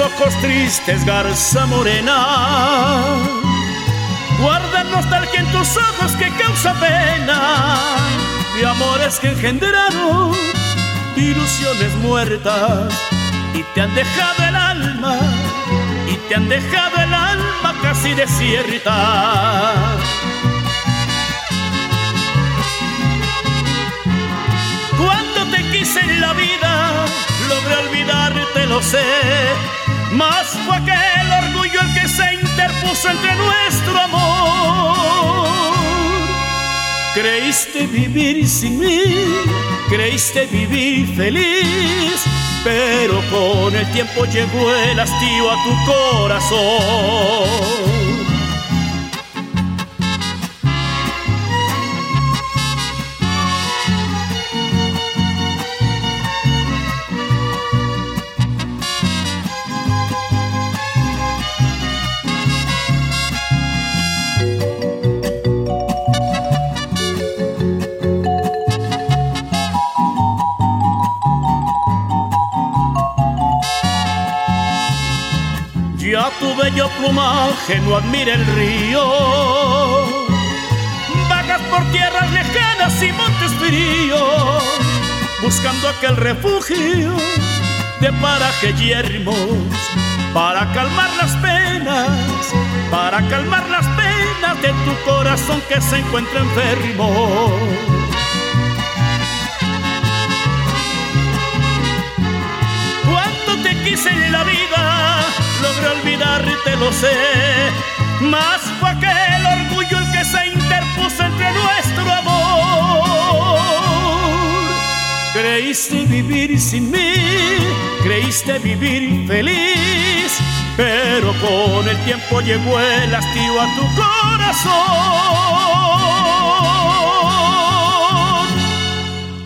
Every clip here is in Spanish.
ojos tristes, garza morena. Guarda nostalgia en tus ojos que causa pena. De amores que engendraron ilusiones muertas y te han dejado el alma, y te han dejado el alma casi desierta. Cuando te quise en la vida, logré olvidarte, lo sé. Más fue aquel orgullo el que se interpuso entre nuestro amor. Creíste vivir sin mí, creíste vivir feliz, pero con el tiempo llegó el hastío a tu corazón. Tu bello plumaje no admira el río. Vagas por tierras lejanas y montes fríos, buscando aquel refugio de paraje yermos, para calmar las penas, para calmar las penas de tu corazón que se encuentra enfermo. Quise en la vida logré olvidarte, lo sé. Más fue aquel orgullo el que se interpuso entre nuestro amor. Creíste vivir sin mí, creíste vivir feliz, pero con el tiempo llegó el hastío a tu corazón.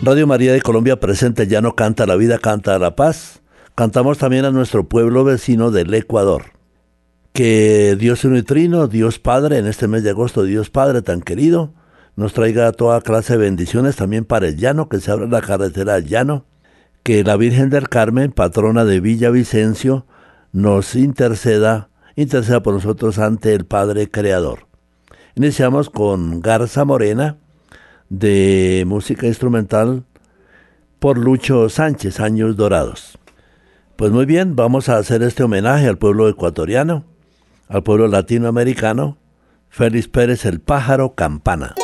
Radio María de Colombia presente Ya no canta la vida, canta la paz Cantamos también a nuestro pueblo vecino del Ecuador. Que Dios Unitrino, Dios Padre, en este mes de agosto, Dios Padre tan querido, nos traiga toda clase de bendiciones también para el llano, que se abra la carretera al llano. Que la Virgen del Carmen, patrona de Villavicencio, nos interceda, interceda por nosotros ante el Padre Creador. Iniciamos con Garza Morena, de música instrumental por Lucho Sánchez, Años Dorados. Pues muy bien, vamos a hacer este homenaje al pueblo ecuatoriano, al pueblo latinoamericano, Félix Pérez el pájaro campana.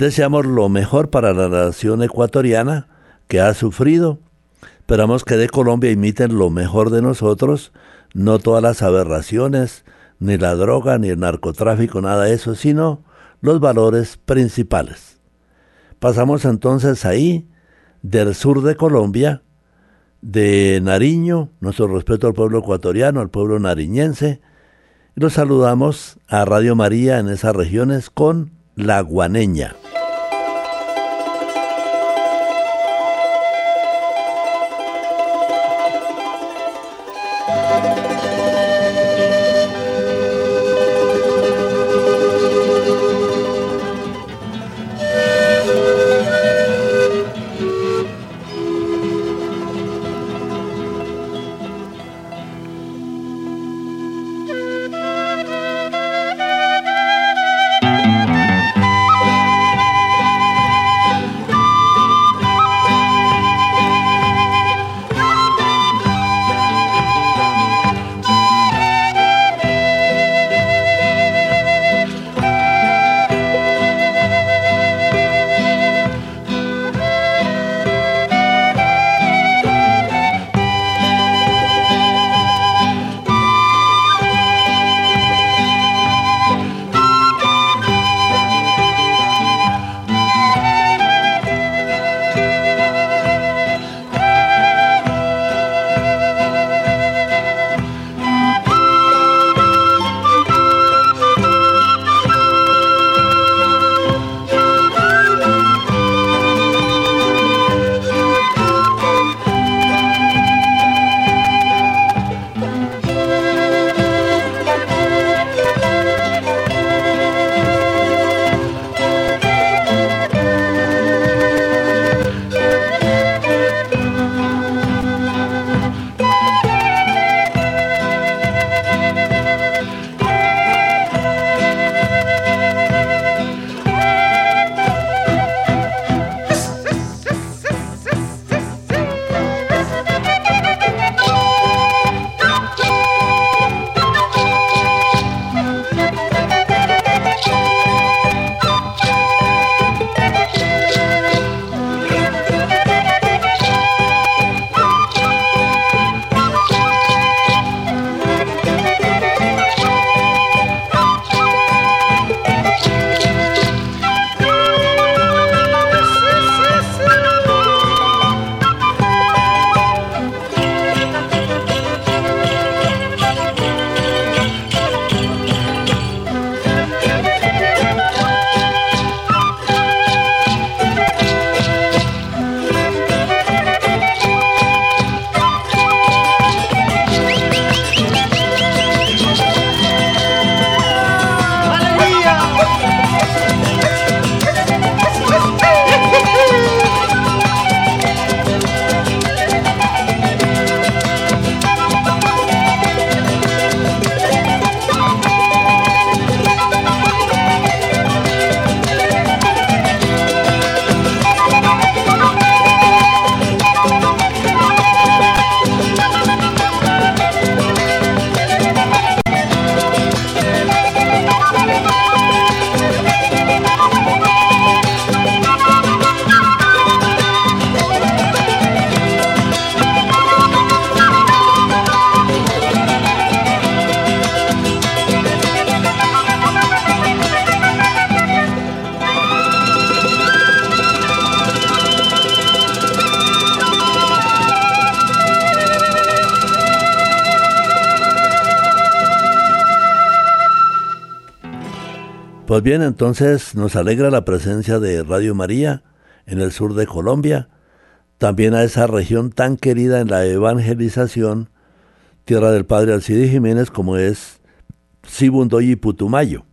Deseamos lo mejor para la nación ecuatoriana que ha sufrido. Esperamos que de Colombia imiten lo mejor de nosotros, no todas las aberraciones, ni la droga, ni el narcotráfico, nada de eso, sino los valores principales. Pasamos entonces ahí, del sur de Colombia, de Nariño, nuestro respeto al pueblo ecuatoriano, al pueblo nariñense, los saludamos a Radio María en esas regiones con La Guaneña. Pues bien, entonces nos alegra la presencia de Radio María en el sur de Colombia, también a esa región tan querida en la evangelización, tierra del padre Alcide Jiménez, como es Sibundoy y Putumayo.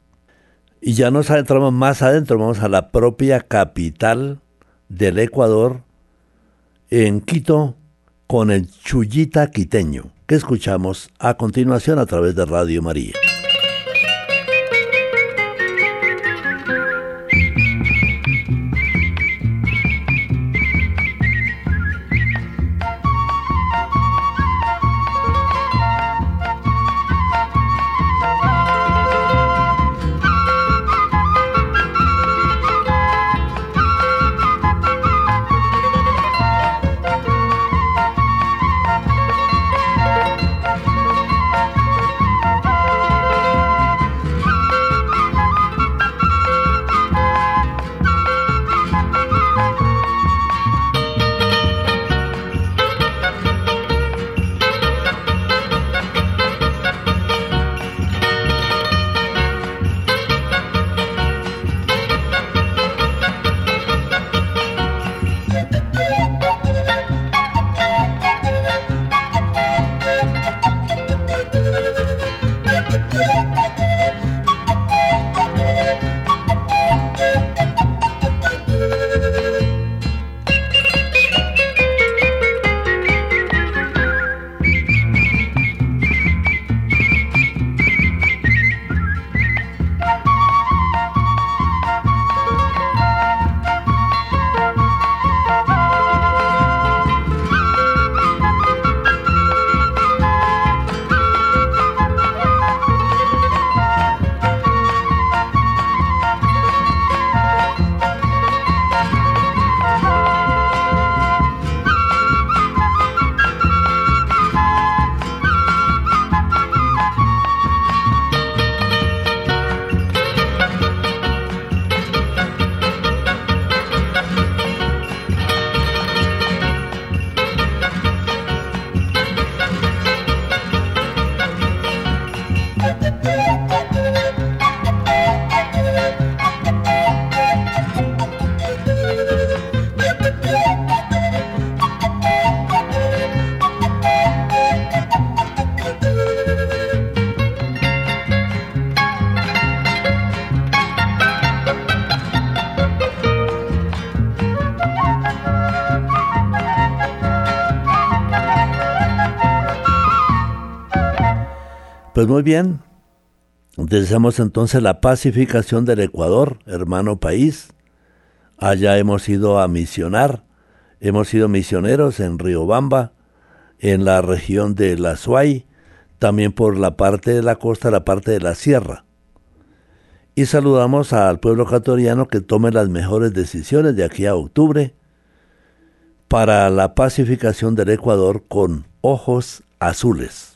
Y ya nos adentramos más adentro, vamos a la propia capital del Ecuador, en Quito, con el Chullita quiteño, que escuchamos a continuación a través de Radio María. Pues muy bien, deseamos entonces la pacificación del Ecuador, hermano país. Allá hemos ido a misionar, hemos sido misioneros en Riobamba, en la región de La Suay, también por la parte de la costa, la parte de la sierra. Y saludamos al pueblo ecuatoriano que tome las mejores decisiones de aquí a octubre para la pacificación del Ecuador con ojos azules.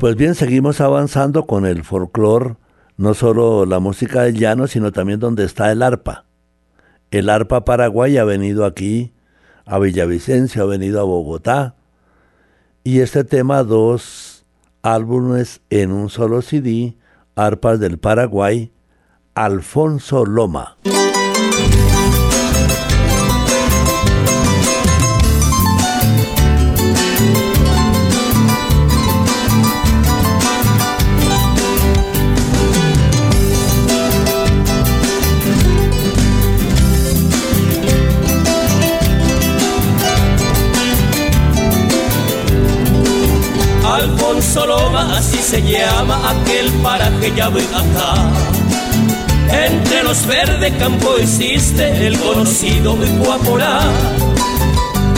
Pues bien, seguimos avanzando con el folclore, no solo la música del llano, sino también donde está el arpa. El arpa paraguay ha venido aquí, a Villavicencio, ha venido a Bogotá. Y este tema, dos álbumes en un solo CD, arpas del Paraguay, Alfonso Loma. Se llama aquel paraje ya ven acá. Entre los verdes campos existe el conocido Guaporá.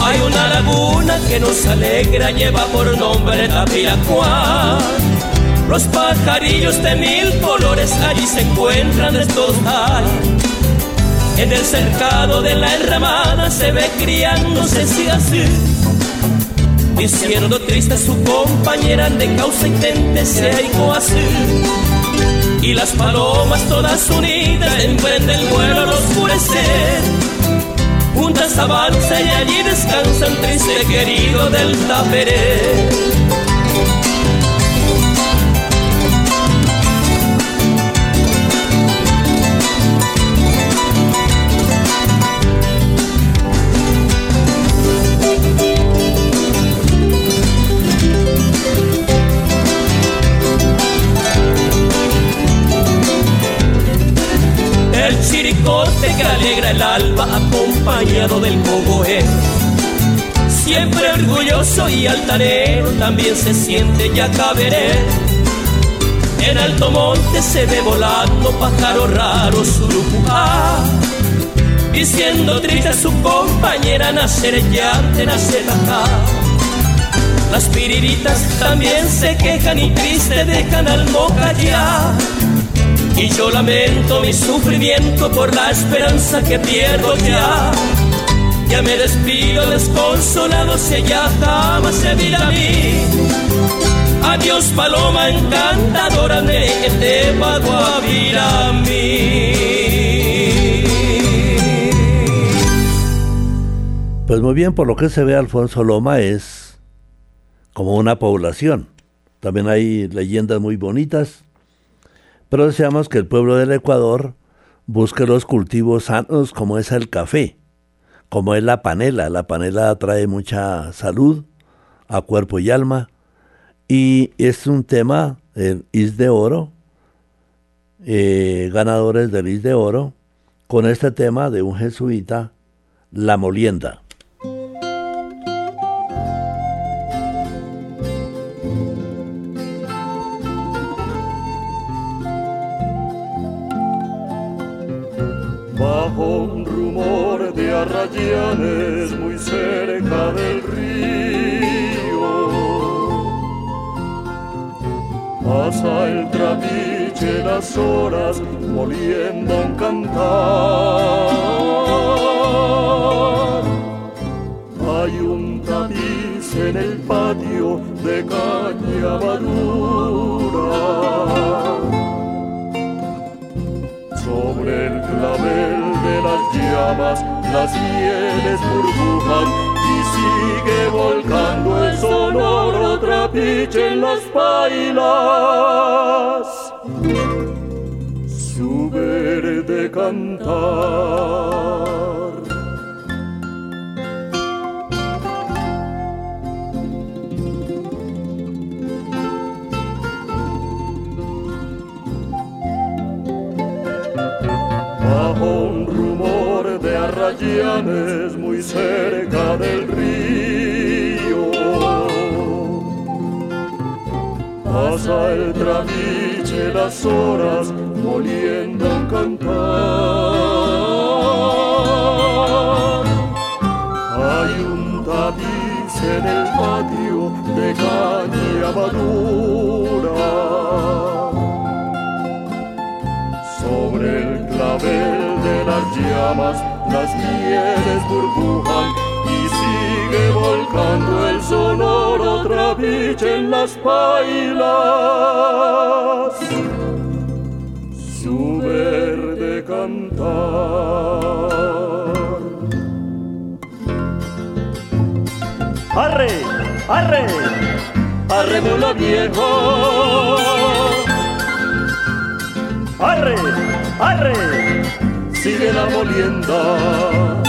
Hay una laguna que nos alegra, lleva por nombre Tapiracuá. Los pajarillos de mil colores allí se encuentran estos hay. En el cercado de la enramada se ve criándose si así. Diciendo triste su compañera de causa intente se así. Y las palomas todas unidas emprenden vuelo al oscurecer juntas avanzan y allí descansan triste querido del taperé. Que alegra el alba acompañado del cogoé. Siempre orgulloso y altanero también se siente ya caberé. En alto monte se ve volando pájaro raro surujá. Diciendo triste su compañera nacer ya de nacer acá. Las piriritas también se quejan y triste dejan al moca ya y yo lamento mi sufrimiento por la esperanza que pierdo ya. Ya me despido desconsolado si ya jamás se mira a mí. Adiós paloma encantadora, que te pago a a mí. Pues muy bien, por lo que se ve Alfonso Loma es como una población. También hay leyendas muy bonitas pero deseamos que el pueblo del Ecuador busque los cultivos sanos como es el café, como es la panela. La panela trae mucha salud a cuerpo y alma y es un tema, el Is de Oro, eh, ganadores del Is de Oro, con este tema de un jesuita, La Molienda. Muy cerca del río. Pasa el trapiche las horas moliendo un cantar. Hay un tapiz en el patio de caña madura. Sobre el clavel de las llamas las mieles burbujan y sigue volcando el sonoro trapiche en las pailas. Su verde cantar. Es muy cerca del río. Pasa el traviche las horas moliendo un cantar. Hay un tapiz en el patio de caña madura. Sobre el clavel de las llamas las mieles burbujan y sigue volcando el sonoro trapiche en las pailas. Su verde cantar. ¡Arre! ¡Arre! ¡Arre, mula viejo! ¡Arre! ¡Arre! Sigue la molienda.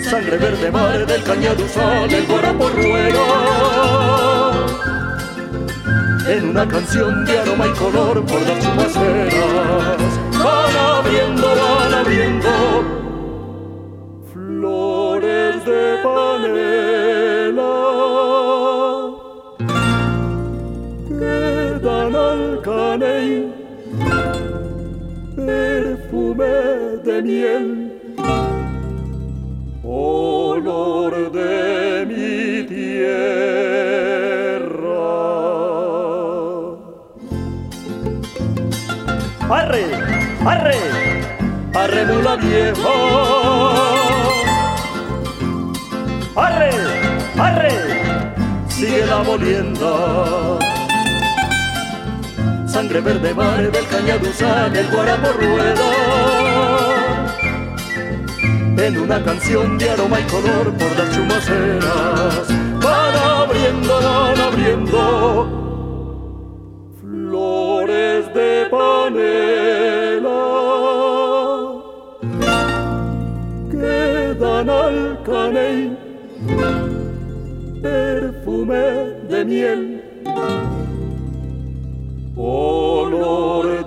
Sangre verde mar del cañaduzal, el guarapo ruega. En una canción de aroma y color por las chumaceras, van abriendo, van abriendo flores de panela perfume de miel, olor de mi tierra. ¡Arre! ¡Arre! ¡Arre mula vieja! ¡Arre! ¡Arre! Sigue la molienda sangre verde mare del cañaduzal, el guarapo rueda. En una canción de aroma y color por las chumaceras, van abriendo, van abriendo flores de panela que dan al caney perfume de miel olor de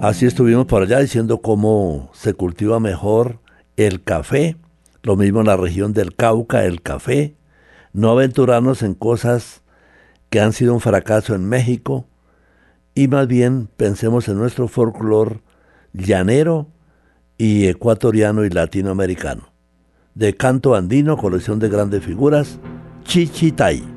Así estuvimos por allá diciendo cómo se cultiva mejor el café, lo mismo en la región del Cauca, el café, no aventurarnos en cosas que han sido un fracaso en México y más bien pensemos en nuestro folclore llanero y ecuatoriano y latinoamericano. De canto andino, colección de grandes figuras, Chichitay.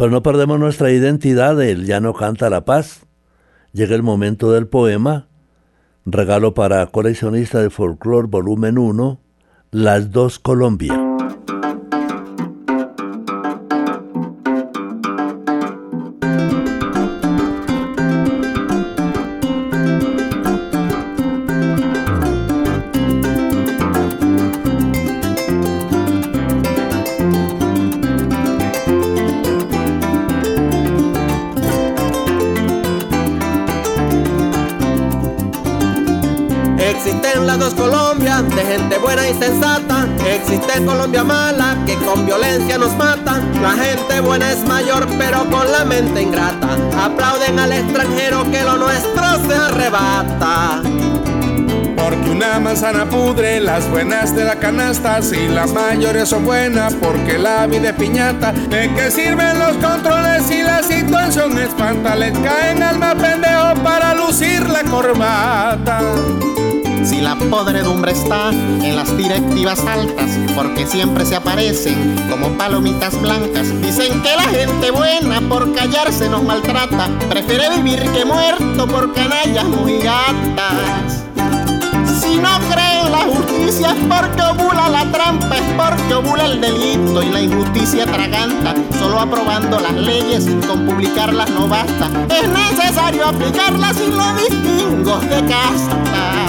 Pero no perdemos nuestra identidad, el no canta la paz. Llega el momento del poema, regalo para coleccionista de folclore volumen 1, Las dos Colombia. Pudre las buenas de la canasta. Si las mayores son buenas, porque la vida es piñata. ¿De qué sirven los controles si la situación espanta? Les caen al más pendejo para lucir la corbata. Si la podredumbre está en las directivas altas, porque siempre se aparecen como palomitas blancas. Dicen que la gente buena por callarse nos maltrata, prefiere vivir que muerto por canallas mojigatas. Es porque ovula la trampa, es porque ovula el delito y la injusticia traganta. Solo aprobando las leyes, con publicarlas no basta. Es necesario aplicarlas sin los distingos de casta.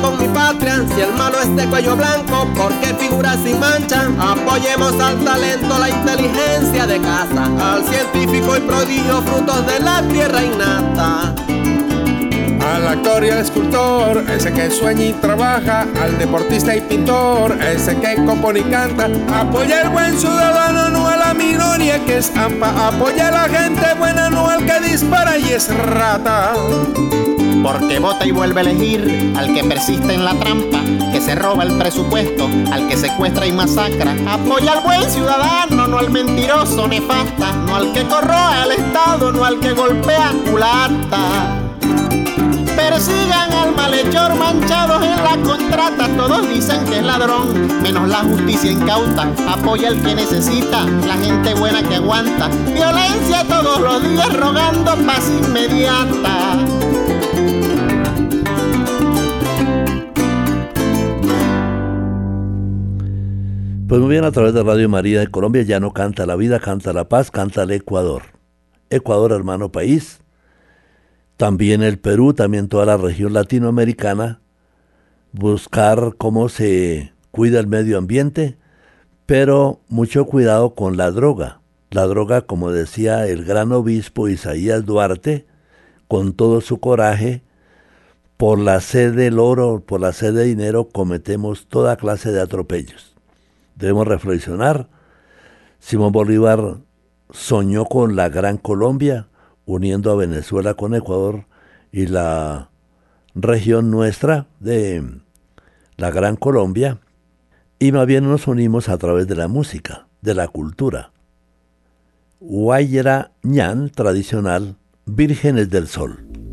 Con mi patria. Si el malo es de cuello blanco, porque figura sin mancha? Apoyemos al talento, la inteligencia de casa, al científico y prodigio, frutos de la tierra innata. Al actor y al escultor, ese que sueña y trabaja, al deportista y pintor, ese que compone y canta. Apoya al buen ciudadano, no a la minoría que estampa. Apoya a la gente buena, no al que dispara y es rata porque vota y vuelve a elegir al que persiste en la trampa, que se roba el presupuesto, al que secuestra y masacra. Apoya al buen ciudadano, no al mentiroso nefasta, no al que corroe al Estado, no al que golpea culata. Persigan al malhechor manchados en la contrata, todos dicen que es ladrón, menos la justicia incauta. Apoya al que necesita, la gente buena que aguanta. Violencia todos los días rogando paz inmediata. Pues muy bien, a través de Radio María de Colombia ya no canta la vida, canta la paz, canta el Ecuador. Ecuador, hermano país. También el Perú, también toda la región latinoamericana. Buscar cómo se cuida el medio ambiente, pero mucho cuidado con la droga. La droga, como decía el gran obispo Isaías Duarte, con todo su coraje, por la sed del oro, por la sed de dinero, cometemos toda clase de atropellos debemos reflexionar. Simón Bolívar soñó con la Gran Colombia, uniendo a Venezuela con Ecuador y la región nuestra de la Gran Colombia, y más bien nos unimos a través de la música, de la cultura. Guayra ñan tradicional, Vírgenes del Sol.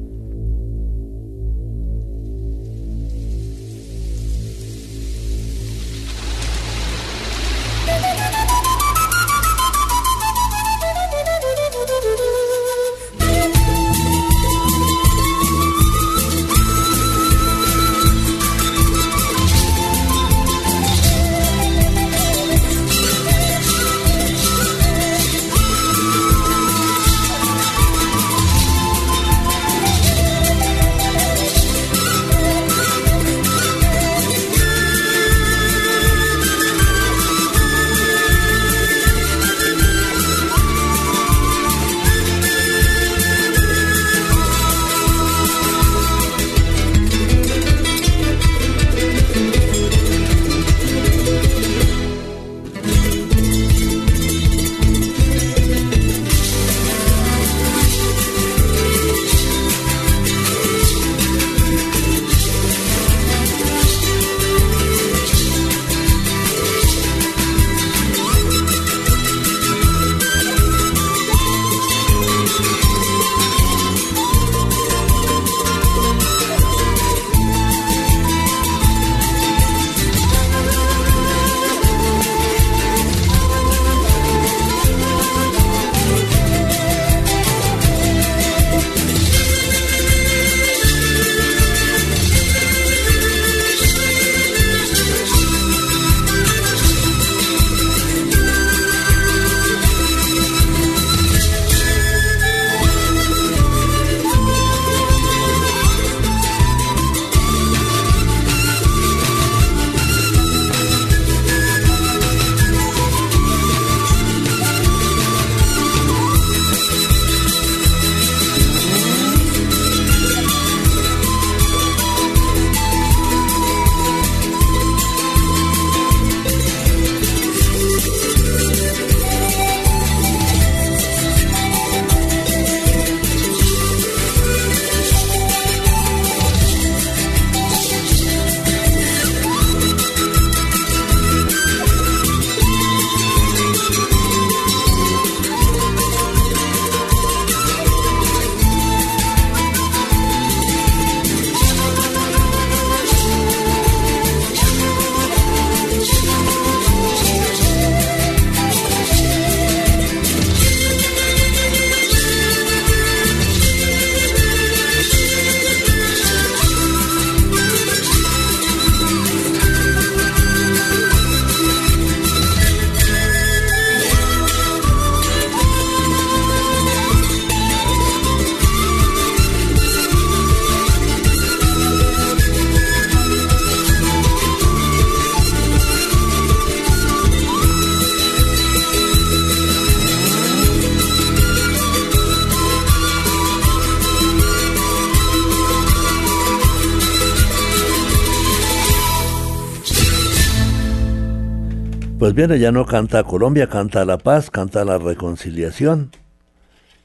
Pues bien, ya no canta Colombia, canta la paz, canta la reconciliación.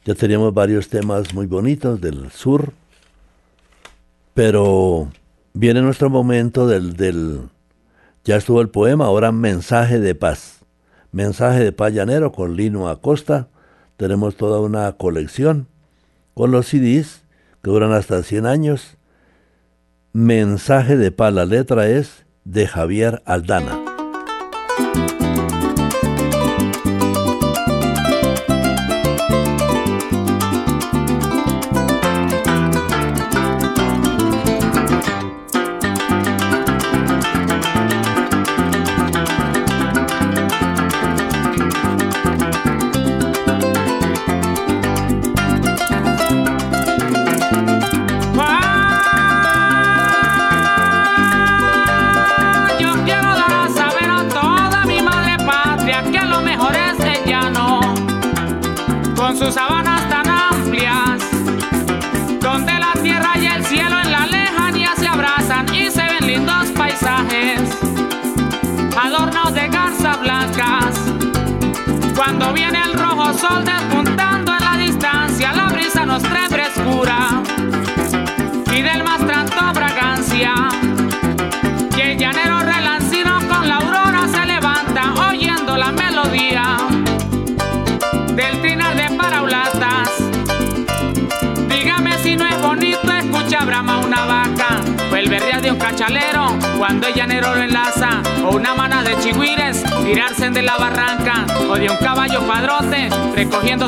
Ya teníamos varios temas muy bonitos del sur, pero viene nuestro momento del, del ya estuvo el poema, ahora mensaje de paz. Mensaje de paz llanero con Lino Acosta. Tenemos toda una colección con los CDs que duran hasta 100 años. Mensaje de paz, la letra es de Javier Aldana.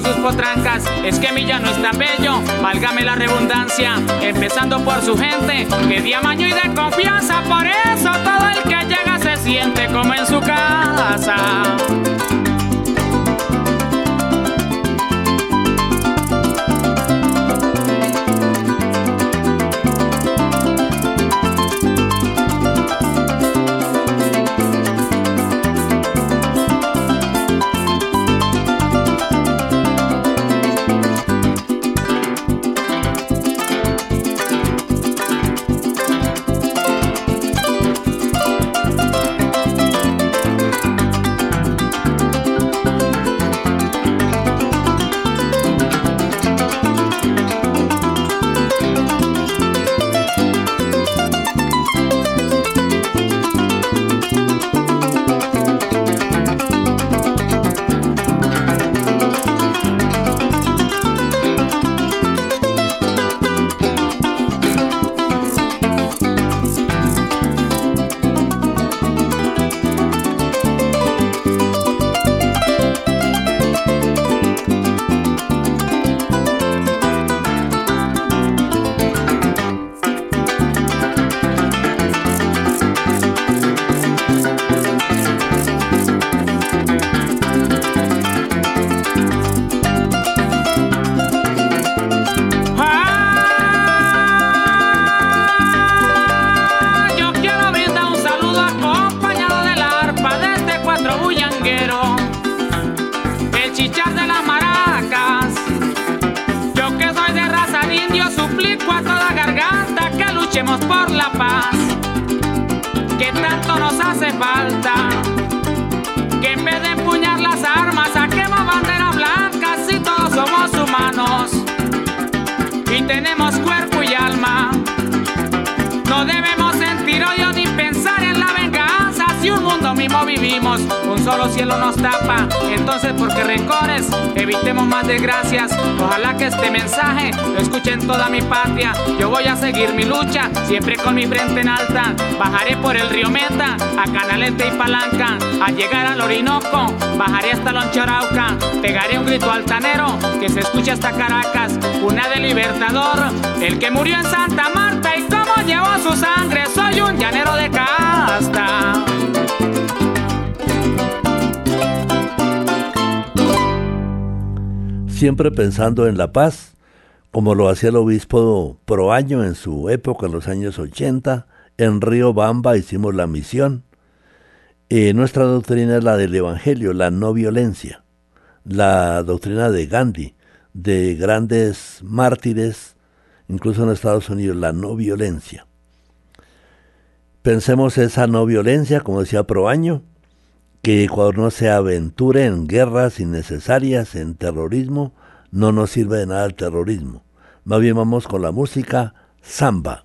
Sus potrancas. Es que mi llano es tan bello, válgame la redundancia, empezando por su gente, que de amaño y de confianza, por eso todo el que llega se siente como en su casa. Siempre con mi frente en alta. Bajaré por el río Meta, a Canalete y Palanca, a llegar al Orinoco, bajaré hasta Lonchorauca, pegaré un grito altanero que se escucha hasta Caracas, una de Libertador, el que murió en Santa Marta y cómo llevó su sangre, soy un llanero de casta. Siempre pensando en la paz como lo hacía el obispo Proaño en su época, en los años 80. En Río Bamba hicimos la misión. Eh, nuestra doctrina es la del Evangelio, la no violencia. La doctrina de Gandhi, de grandes mártires, incluso en Estados Unidos, la no violencia. Pensemos esa no violencia, como decía Proaño, que Ecuador no se aventure en guerras innecesarias, en terrorismo, no nos sirve de nada el terrorismo. Más bien vamos con la música samba.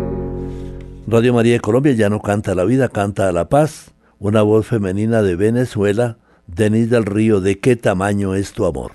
Radio María de Colombia ya no canta la vida, canta la paz una voz femenina de Venezuela, Denis del Río, ¿de qué tamaño es tu amor?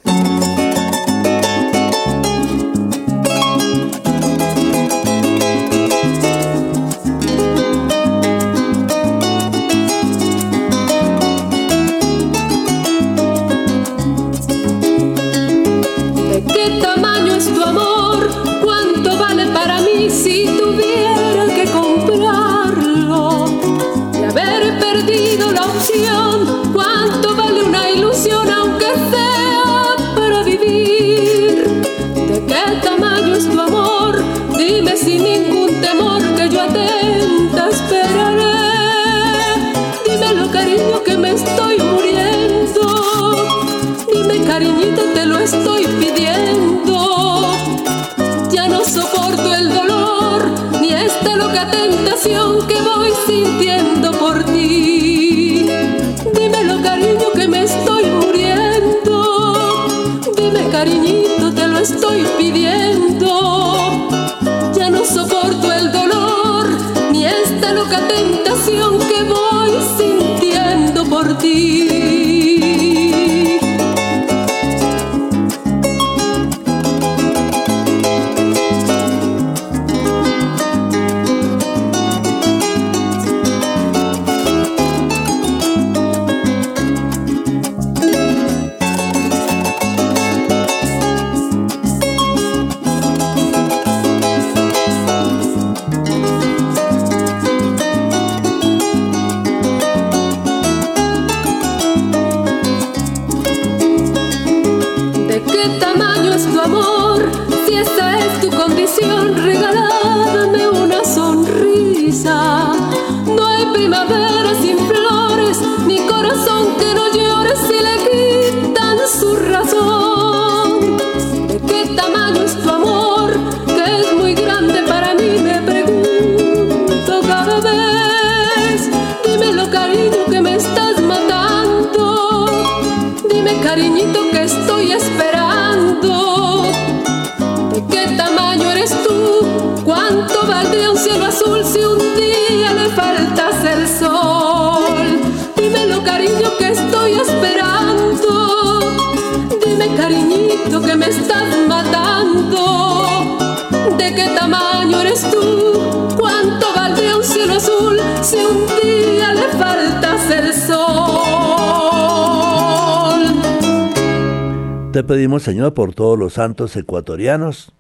Señor, por todos los santos ecuatorianos,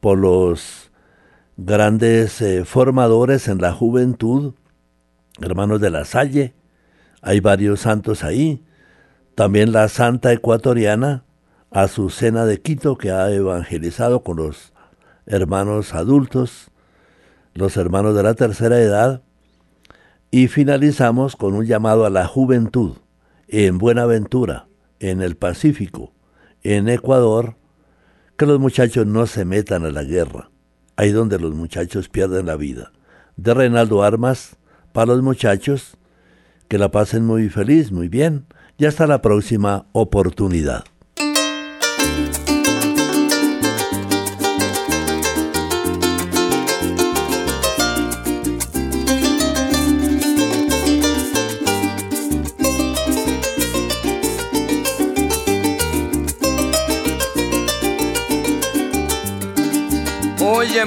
por los grandes eh, formadores en la juventud, hermanos de la Salle, hay varios santos ahí, también la santa ecuatoriana, Azucena de Quito, que ha evangelizado con los hermanos adultos, los hermanos de la tercera edad, y finalizamos con un llamado a la juventud en Buenaventura, en el Pacífico, en Ecuador, que los muchachos no se metan a la guerra, ahí donde los muchachos pierden la vida. De Reinaldo Armas, para los muchachos, que la pasen muy feliz, muy bien, y hasta la próxima oportunidad.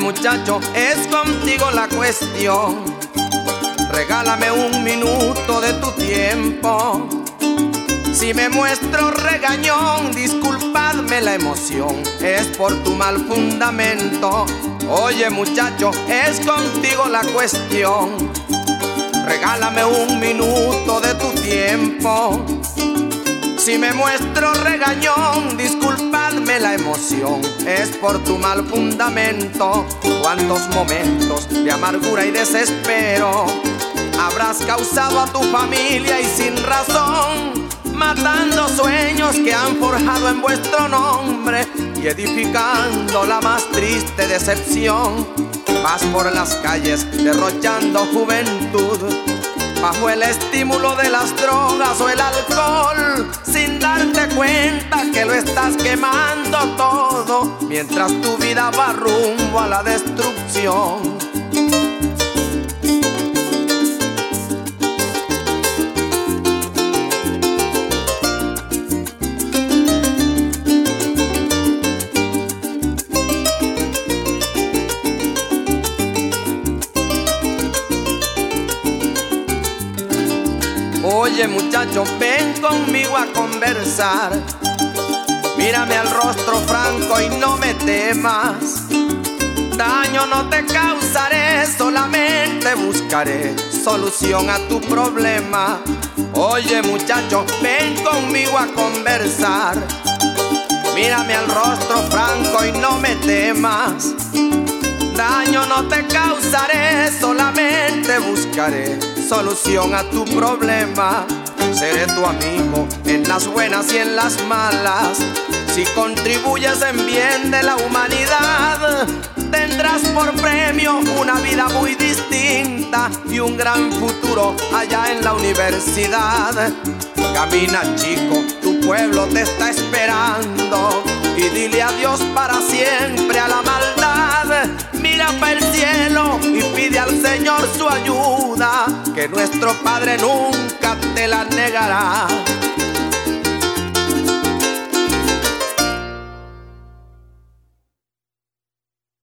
Muchacho, es contigo la cuestión. Regálame un minuto de tu tiempo. Si me muestro regañón, disculpadme la emoción, es por tu mal fundamento. Oye muchacho, es contigo la cuestión. Regálame un minuto de tu tiempo. Si me muestro regañón, disculpadme la emoción, es por tu mal fundamento. Cuántos momentos de amargura y desespero habrás causado a tu familia y sin razón, matando sueños que han forjado en vuestro nombre y edificando la más triste decepción. Vas por las calles derrochando juventud bajo el estímulo de las drogas o el alcohol, sin darte cuenta que lo estás quemando todo, mientras tu vida va rumbo a la destrucción. Oye muchacho, ven conmigo a conversar. Mírame al rostro franco y no me temas. Daño no te causaré, solamente buscaré solución a tu problema. Oye muchacho, ven conmigo a conversar. Mírame al rostro franco y no me temas. No te causaré, solamente buscaré solución a tu problema. seré tu amigo en las buenas y en las malas. Si contribuyes en bien de la humanidad, tendrás por premio una vida muy distinta y un gran futuro allá en la universidad. Camina chico, tu pueblo te está esperando y dile adiós para siempre a la maldad. Mira para el cielo y pide al Señor su ayuda, que nuestro Padre nunca te la negará.